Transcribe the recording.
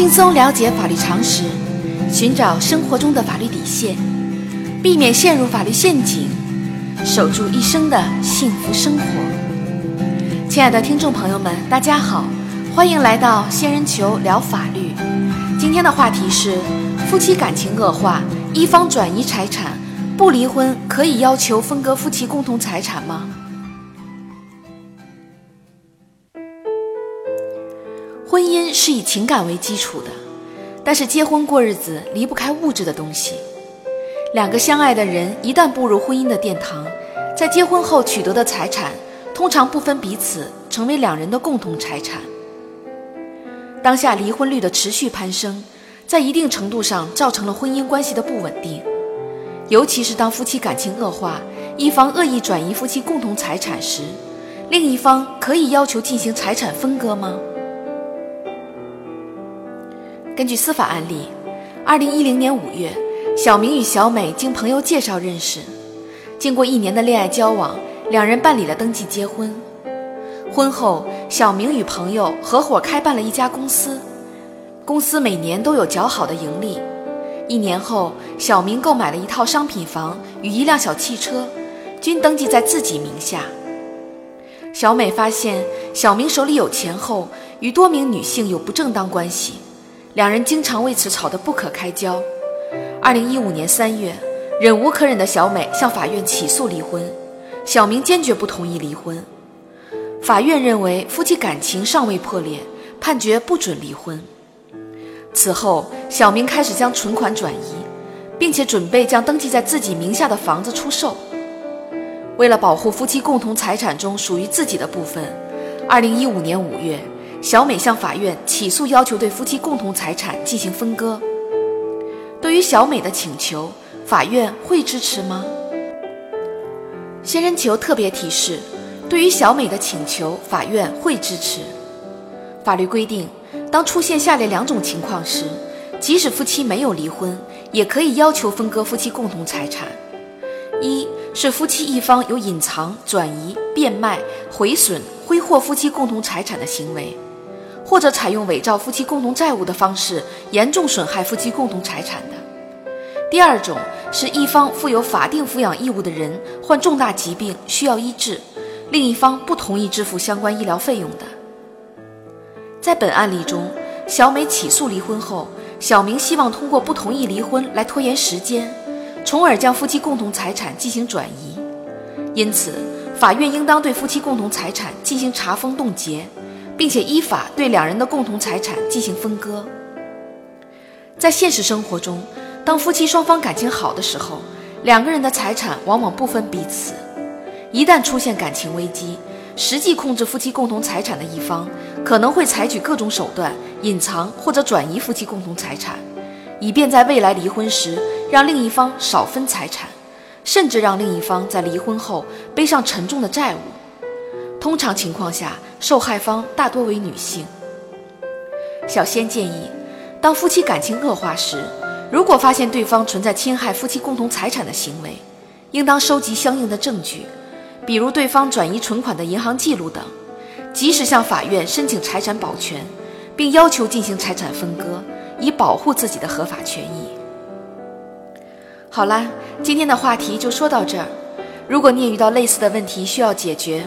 轻松了解法律常识，寻找生活中的法律底线，避免陷入法律陷阱，守住一生的幸福生活。亲爱的听众朋友们，大家好，欢迎来到仙人球聊法律。今天的话题是：夫妻感情恶化，一方转移财产，不离婚可以要求分割夫妻共同财产吗？婚姻是以情感为基础的，但是结婚过日子离不开物质的东西。两个相爱的人一旦步入婚姻的殿堂，在结婚后取得的财产通常不分彼此，成为两人的共同财产。当下离婚率的持续攀升，在一定程度上造成了婚姻关系的不稳定。尤其是当夫妻感情恶化，一方恶意转移夫妻共同财产时，另一方可以要求进行财产分割吗？根据司法案例，二零一零年五月，小明与小美经朋友介绍认识，经过一年的恋爱交往，两人办理了登记结婚。婚后，小明与朋友合伙开办了一家公司，公司每年都有较好的盈利。一年后，小明购买了一套商品房与一辆小汽车，均登记在自己名下。小美发现小明手里有钱后，与多名女性有不正当关系。两人经常为此吵得不可开交。二零一五年三月，忍无可忍的小美向法院起诉离婚，小明坚决不同意离婚。法院认为夫妻感情尚未破裂，判决不准离婚。此后，小明开始将存款转移，并且准备将登记在自己名下的房子出售。为了保护夫妻共同财产中属于自己的部分，二零一五年五月。小美向法院起诉，要求对夫妻共同财产进行分割。对于小美的请求，法院会支持吗？仙人球特别提示：对于小美的请求，法院会支持。法律规定，当出现下列两种情况时，即使夫妻没有离婚，也可以要求分割夫妻共同财产：一是夫妻一方有隐藏、转移、变卖、毁损、挥霍夫妻共同财产的行为。或者采用伪造夫妻共同债务的方式，严重损害夫妻共同财产的。第二种是一方负有法定抚养义务的人患重大疾病需要医治，另一方不同意支付相关医疗费用的。在本案例中，小美起诉离婚后，小明希望通过不同意离婚来拖延时间，从而将夫妻共同财产进行转移。因此，法院应当对夫妻共同财产进行查封冻结。并且依法对两人的共同财产进行分割。在现实生活中，当夫妻双方感情好的时候，两个人的财产往往不分彼此；一旦出现感情危机，实际控制夫妻共同财产的一方可能会采取各种手段隐藏或者转移夫妻共同财产，以便在未来离婚时让另一方少分财产，甚至让另一方在离婚后背上沉重的债务。通常情况下，受害方大多为女性。小仙建议，当夫妻感情恶化时，如果发现对方存在侵害夫妻共同财产的行为，应当收集相应的证据，比如对方转移存款的银行记录等，及时向法院申请财产保全，并要求进行财产分割，以保护自己的合法权益。好啦，今天的话题就说到这儿。如果你也遇到类似的问题需要解决，